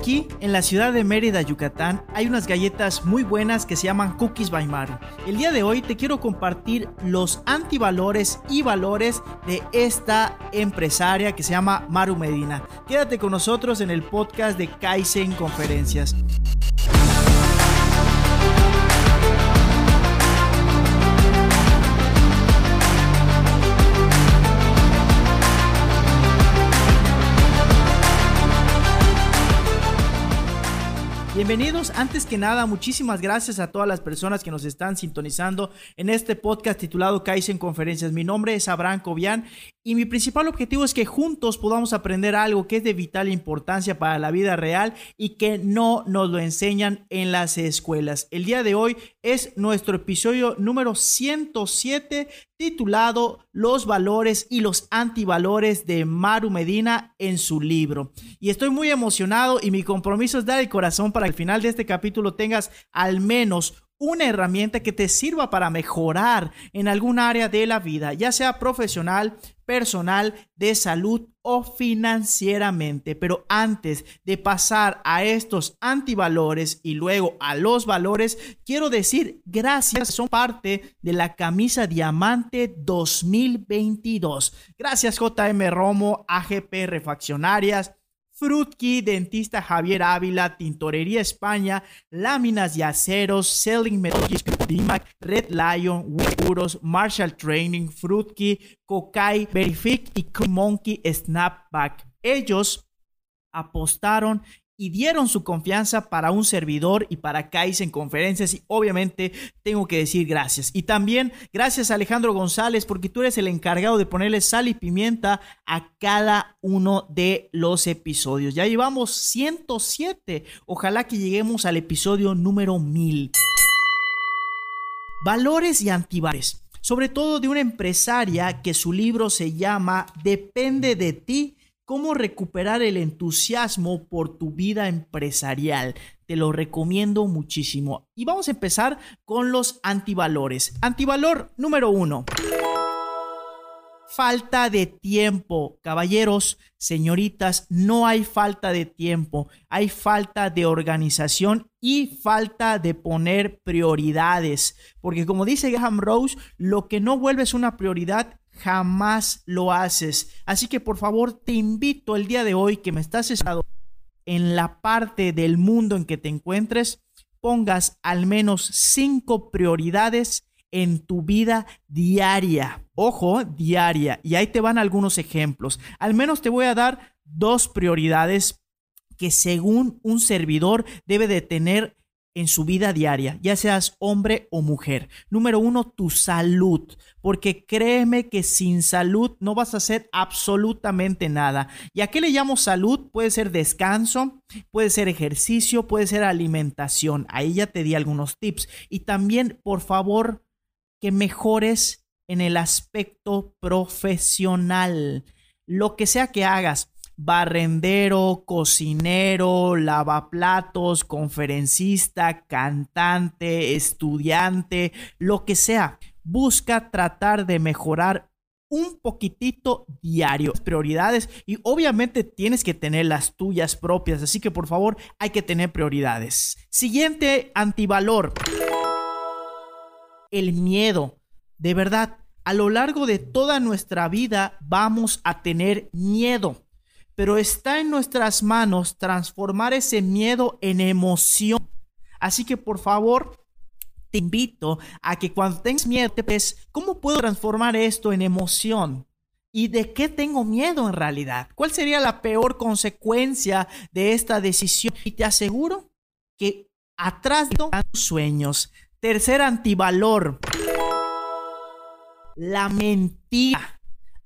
Aquí, en la ciudad de Mérida, Yucatán, hay unas galletas muy buenas que se llaman Cookies by Maru. El día de hoy te quiero compartir los antivalores y valores de esta empresaria que se llama Maru Medina. Quédate con nosotros en el podcast de Kaizen Conferencias. Bienvenidos, antes que nada, muchísimas gracias a todas las personas que nos están sintonizando en este podcast titulado Kaizen Conferencias. Mi nombre es Abraham Cobian y mi principal objetivo es que juntos podamos aprender algo que es de vital importancia para la vida real y que no nos lo enseñan en las escuelas. El día de hoy es nuestro episodio número 107 titulado Los valores y los antivalores de Maru Medina en su libro. Y estoy muy emocionado y mi compromiso es dar el corazón para que al final de este capítulo tengas al menos una herramienta que te sirva para mejorar en algún área de la vida, ya sea profesional, personal, de salud o financieramente. Pero antes de pasar a estos antivalores y luego a los valores, quiero decir gracias, son parte de la camisa diamante 2022. Gracias JM Romo, AGP Refaccionarias. Frutkey, Dentista Javier Ávila, Tintorería España, Láminas y Aceros, Selling Dimac, Red Lion, Seguros, Marshall Training, Frutkey, Kokai, Verific y Monkey Snapback. Ellos apostaron y dieron su confianza para un servidor y para Kais en conferencias y obviamente tengo que decir gracias. Y también gracias Alejandro González porque tú eres el encargado de ponerle sal y pimienta a cada uno de los episodios. Ya llevamos 107. Ojalá que lleguemos al episodio número 1000. Valores y antivalores. Sobre todo de una empresaria que su libro se llama Depende de ti cómo recuperar el entusiasmo por tu vida empresarial. Te lo recomiendo muchísimo. Y vamos a empezar con los antivalores. Antivalor número uno. Falta de tiempo. Caballeros, señoritas, no hay falta de tiempo. Hay falta de organización y falta de poner prioridades. Porque como dice Graham Rose, lo que no vuelves una prioridad jamás lo haces. Así que por favor te invito el día de hoy que me estás estado en la parte del mundo en que te encuentres, pongas al menos cinco prioridades en tu vida diaria. Ojo, diaria. Y ahí te van algunos ejemplos. Al menos te voy a dar dos prioridades que según un servidor debe de tener en su vida diaria, ya seas hombre o mujer. Número uno, tu salud, porque créeme que sin salud no vas a hacer absolutamente nada. ¿Y a qué le llamo salud? Puede ser descanso, puede ser ejercicio, puede ser alimentación. Ahí ya te di algunos tips. Y también, por favor, que mejores en el aspecto profesional. Lo que sea que hagas, barrendero, cocinero, lavaplatos, conferencista, cantante, estudiante, lo que sea. Busca tratar de mejorar un poquitito diario. Prioridades y obviamente tienes que tener las tuyas propias, así que por favor hay que tener prioridades. Siguiente antivalor. El miedo. De verdad, a lo largo de toda nuestra vida vamos a tener miedo pero está en nuestras manos transformar ese miedo en emoción. Así que por favor, te invito a que cuando tengas miedo, te ves, ¿cómo puedo transformar esto en emoción? ¿Y de qué tengo miedo en realidad? ¿Cuál sería la peor consecuencia de esta decisión? Y te aseguro que atrás de tus sueños. Tercer antivalor. La mentira.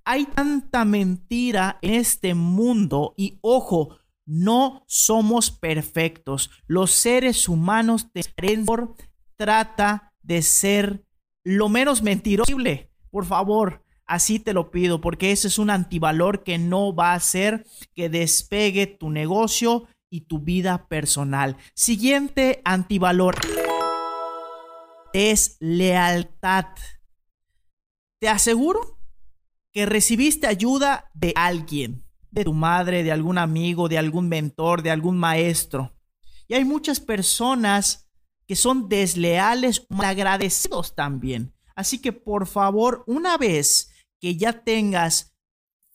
Hay tanta mentira en este mundo y ojo, no somos perfectos. Los seres humanos por trata de ser lo menos mentiroso posible. Por favor, así te lo pido, porque ese es un antivalor que no va a hacer que despegue tu negocio y tu vida personal. Siguiente antivalor es lealtad. Te aseguro que recibiste ayuda de alguien, de tu madre, de algún amigo, de algún mentor, de algún maestro. Y hay muchas personas que son desleales, malagradecidos también. Así que por favor, una vez que ya tengas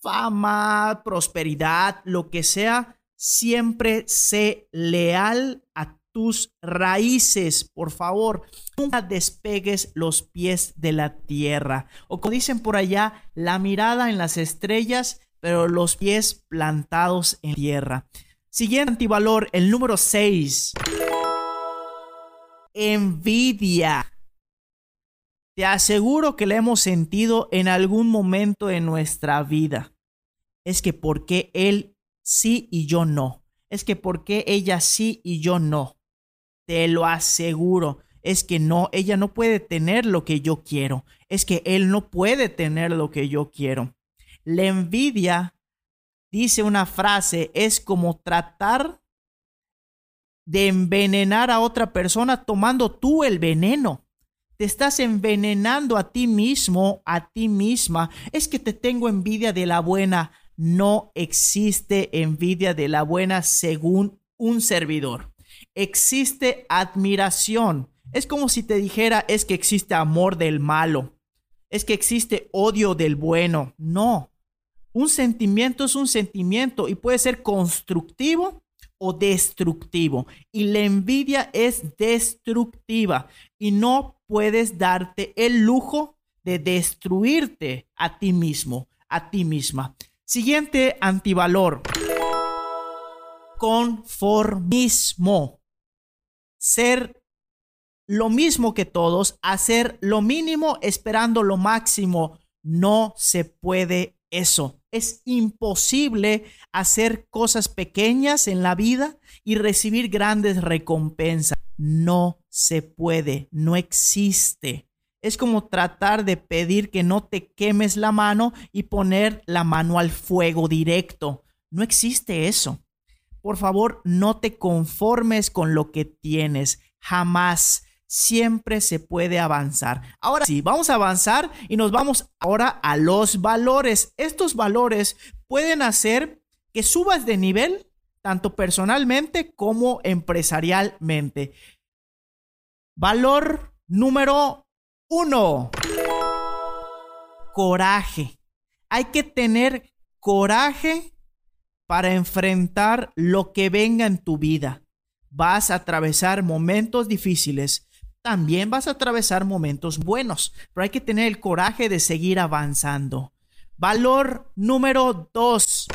fama, prosperidad, lo que sea, siempre sé leal a tus raíces, por favor. Nunca despegues los pies de la tierra. O como dicen por allá, la mirada en las estrellas, pero los pies plantados en tierra. Siguiente antivalor, el número 6. Envidia. Te aseguro que la hemos sentido en algún momento de nuestra vida. Es que por qué él sí y yo no. Es que por qué ella sí y yo no. Te lo aseguro. Es que no, ella no puede tener lo que yo quiero. Es que él no puede tener lo que yo quiero. La envidia, dice una frase, es como tratar de envenenar a otra persona tomando tú el veneno. Te estás envenenando a ti mismo, a ti misma. Es que te tengo envidia de la buena. No existe envidia de la buena según un servidor. Existe admiración. Es como si te dijera, es que existe amor del malo. Es que existe odio del bueno. No. Un sentimiento es un sentimiento y puede ser constructivo o destructivo. Y la envidia es destructiva y no puedes darte el lujo de destruirte a ti mismo, a ti misma. Siguiente antivalor. Conformismo. Ser lo mismo que todos, hacer lo mínimo esperando lo máximo. No se puede eso. Es imposible hacer cosas pequeñas en la vida y recibir grandes recompensas. No se puede, no existe. Es como tratar de pedir que no te quemes la mano y poner la mano al fuego directo. No existe eso. Por favor, no te conformes con lo que tienes. Jamás siempre se puede avanzar. Ahora sí, vamos a avanzar y nos vamos ahora a los valores. Estos valores pueden hacer que subas de nivel tanto personalmente como empresarialmente. Valor número uno. Coraje. Hay que tener coraje para enfrentar lo que venga en tu vida. Vas a atravesar momentos difíciles, también vas a atravesar momentos buenos, pero hay que tener el coraje de seguir avanzando. Valor número dos.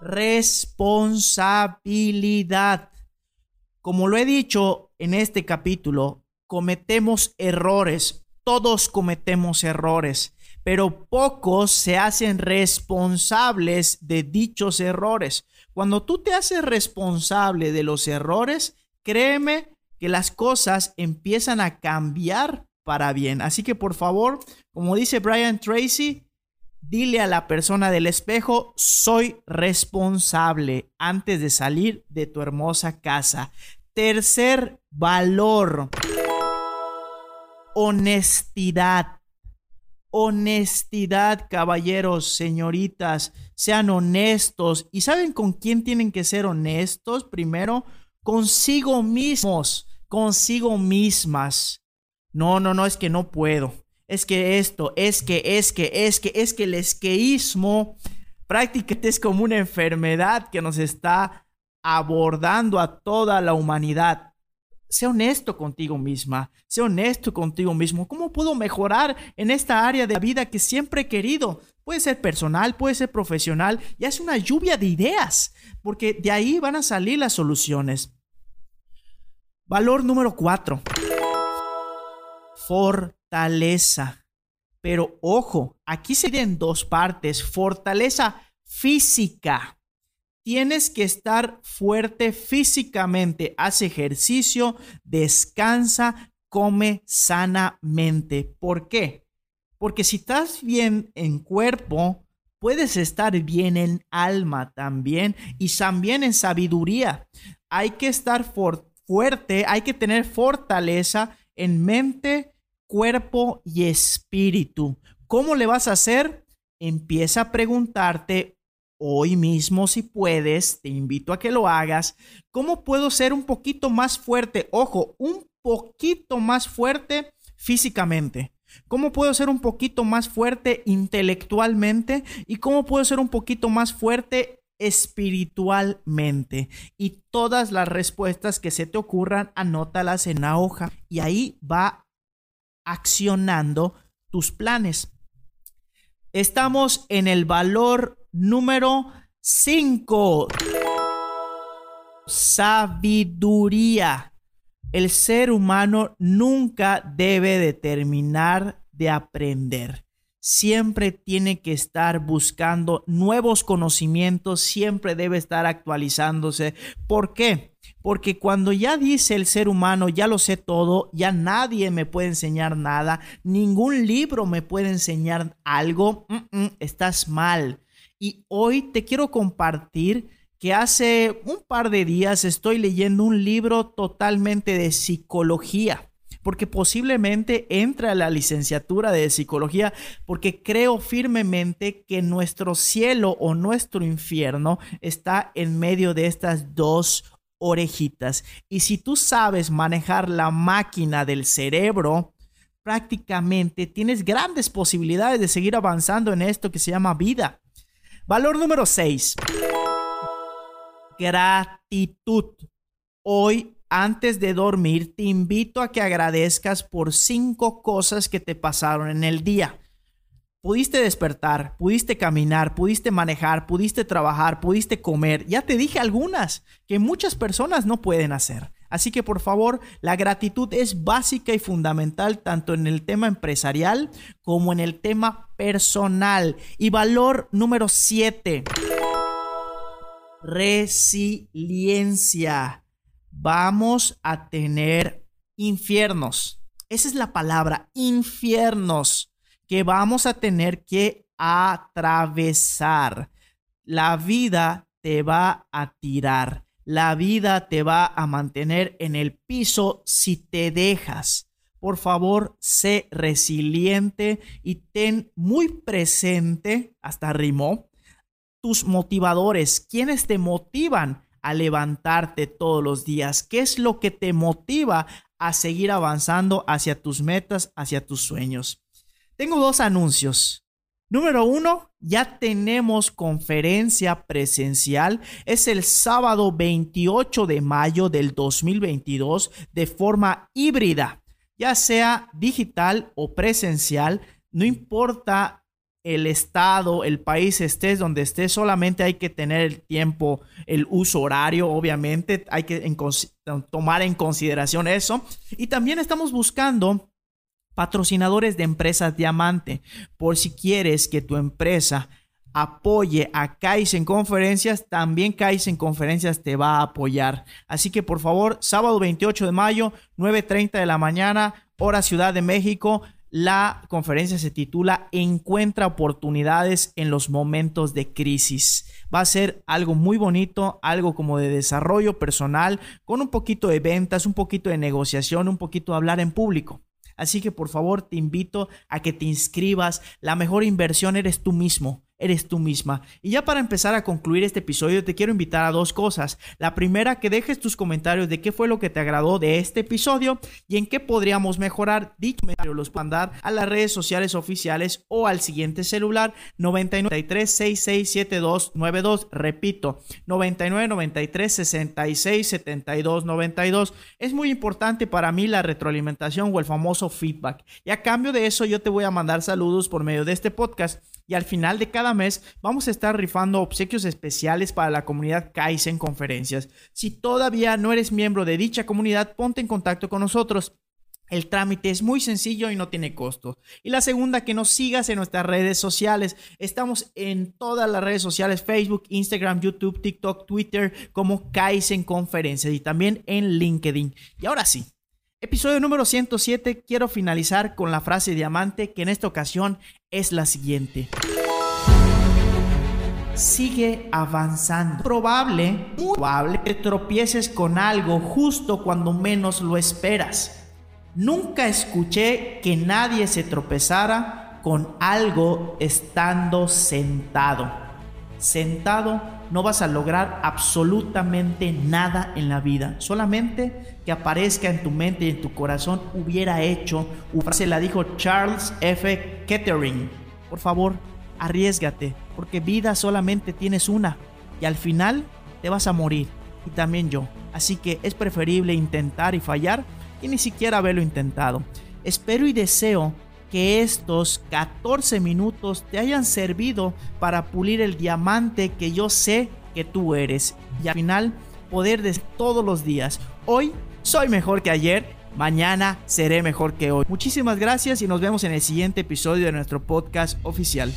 Responsabilidad. Como lo he dicho en este capítulo, cometemos errores. Todos cometemos errores, pero pocos se hacen responsables de dichos errores. Cuando tú te haces responsable de los errores, créeme que las cosas empiezan a cambiar para bien. Así que por favor, como dice Brian Tracy, dile a la persona del espejo, soy responsable antes de salir de tu hermosa casa. Tercer valor, honestidad. Honestidad, caballeros, señoritas, sean honestos. ¿Y saben con quién tienen que ser honestos? Primero, consigo mismos, consigo mismas. No, no, no, es que no puedo. Es que esto, es que, es que, es que, es que el esqueísmo prácticamente es como una enfermedad que nos está abordando a toda la humanidad. Sé honesto contigo misma, sé honesto contigo mismo. ¿Cómo puedo mejorar en esta área de la vida que siempre he querido? Puede ser personal, puede ser profesional, y es una lluvia de ideas, porque de ahí van a salir las soluciones. Valor número cuatro. Fortaleza. Pero ojo, aquí se en dos partes. Fortaleza física. Tienes que estar fuerte físicamente. Haz ejercicio, descansa, come sanamente. ¿Por qué? Porque si estás bien en cuerpo, puedes estar bien en alma también y también en sabiduría. Hay que estar fuerte, hay que tener fortaleza en mente, cuerpo y espíritu. ¿Cómo le vas a hacer? empieza a preguntarte hoy mismo si puedes, te invito a que lo hagas, ¿cómo puedo ser un poquito más fuerte? Ojo, un poquito más fuerte físicamente. ¿Cómo puedo ser un poquito más fuerte intelectualmente? ¿Y cómo puedo ser un poquito más fuerte espiritualmente? Y todas las respuestas que se te ocurran, anótalas en la hoja. Y ahí va accionando tus planes. Estamos en el valor número 5. Sabiduría. El ser humano nunca debe determinar de aprender. Siempre tiene que estar buscando nuevos conocimientos, siempre debe estar actualizándose. ¿Por qué? Porque cuando ya dice el ser humano, ya lo sé todo, ya nadie me puede enseñar nada, ningún libro me puede enseñar algo, estás mal. Y hoy te quiero compartir que hace un par de días estoy leyendo un libro totalmente de psicología, porque posiblemente entre a la licenciatura de psicología, porque creo firmemente que nuestro cielo o nuestro infierno está en medio de estas dos orejitas. Y si tú sabes manejar la máquina del cerebro, prácticamente tienes grandes posibilidades de seguir avanzando en esto que se llama vida. Valor número 6 gratitud. Hoy, antes de dormir, te invito a que agradezcas por cinco cosas que te pasaron en el día. Pudiste despertar, pudiste caminar, pudiste manejar, pudiste trabajar, pudiste comer. Ya te dije algunas que muchas personas no pueden hacer. Así que por favor, la gratitud es básica y fundamental tanto en el tema empresarial como en el tema personal. Y valor número 7 resiliencia. Vamos a tener infiernos. Esa es la palabra, infiernos, que vamos a tener que atravesar. La vida te va a tirar. La vida te va a mantener en el piso si te dejas. Por favor, sé resiliente y ten muy presente, hasta rimó, tus motivadores, quienes te motivan a levantarte todos los días, qué es lo que te motiva a seguir avanzando hacia tus metas, hacia tus sueños. Tengo dos anuncios. Número uno, ya tenemos conferencia presencial. Es el sábado 28 de mayo del 2022 de forma híbrida, ya sea digital o presencial. No importa el estado, el país estés donde estés, solamente hay que tener el tiempo, el uso horario, obviamente, hay que tomar en consideración eso. Y también estamos buscando patrocinadores de empresas diamante, por si quieres que tu empresa apoye a Kaizen Conferencias, también Kaizen Conferencias te va a apoyar. Así que por favor, sábado 28 de mayo, 9.30 de la mañana, hora Ciudad de México, la conferencia se titula Encuentra oportunidades en los momentos de crisis. Va a ser algo muy bonito, algo como de desarrollo personal, con un poquito de ventas, un poquito de negociación, un poquito de hablar en público. Así que por favor te invito a que te inscribas. La mejor inversión eres tú mismo eres tú misma. Y ya para empezar a concluir este episodio, te quiero invitar a dos cosas. La primera, que dejes tus comentarios de qué fue lo que te agradó de este episodio y en qué podríamos mejorar. Dicho comentario los mandar a las redes sociales oficiales o al siguiente celular 9993 667292. Repito, 9993 66 72 92. Es muy importante para mí la retroalimentación o el famoso feedback. Y a cambio de eso, yo te voy a mandar saludos por medio de este podcast y al final de cada mes vamos a estar rifando obsequios especiales para la comunidad Kaizen Conferencias. Si todavía no eres miembro de dicha comunidad, ponte en contacto con nosotros. El trámite es muy sencillo y no tiene costo. Y la segunda, que nos sigas en nuestras redes sociales. Estamos en todas las redes sociales, Facebook, Instagram, YouTube, TikTok, Twitter, como Kaizen Conferencias y también en LinkedIn. Y ahora sí, Episodio número 107, quiero finalizar con la frase diamante que en esta ocasión es la siguiente. Sigue avanzando. Probable, probable que tropieces con algo justo cuando menos lo esperas. Nunca escuché que nadie se tropezara con algo estando sentado. Sentado no vas a lograr absolutamente nada en la vida. Solamente que aparezca en tu mente y en tu corazón hubiera hecho. Se la dijo Charles F. Kettering. Por favor, arriesgate, porque vida solamente tienes una. Y al final te vas a morir. Y también yo. Así que es preferible intentar y fallar y ni siquiera haberlo intentado. Espero y deseo que estos 14 minutos te hayan servido para pulir el diamante que yo sé que tú eres. Y al final poder de todos los días. Hoy soy mejor que ayer. Mañana seré mejor que hoy. Muchísimas gracias y nos vemos en el siguiente episodio de nuestro podcast oficial.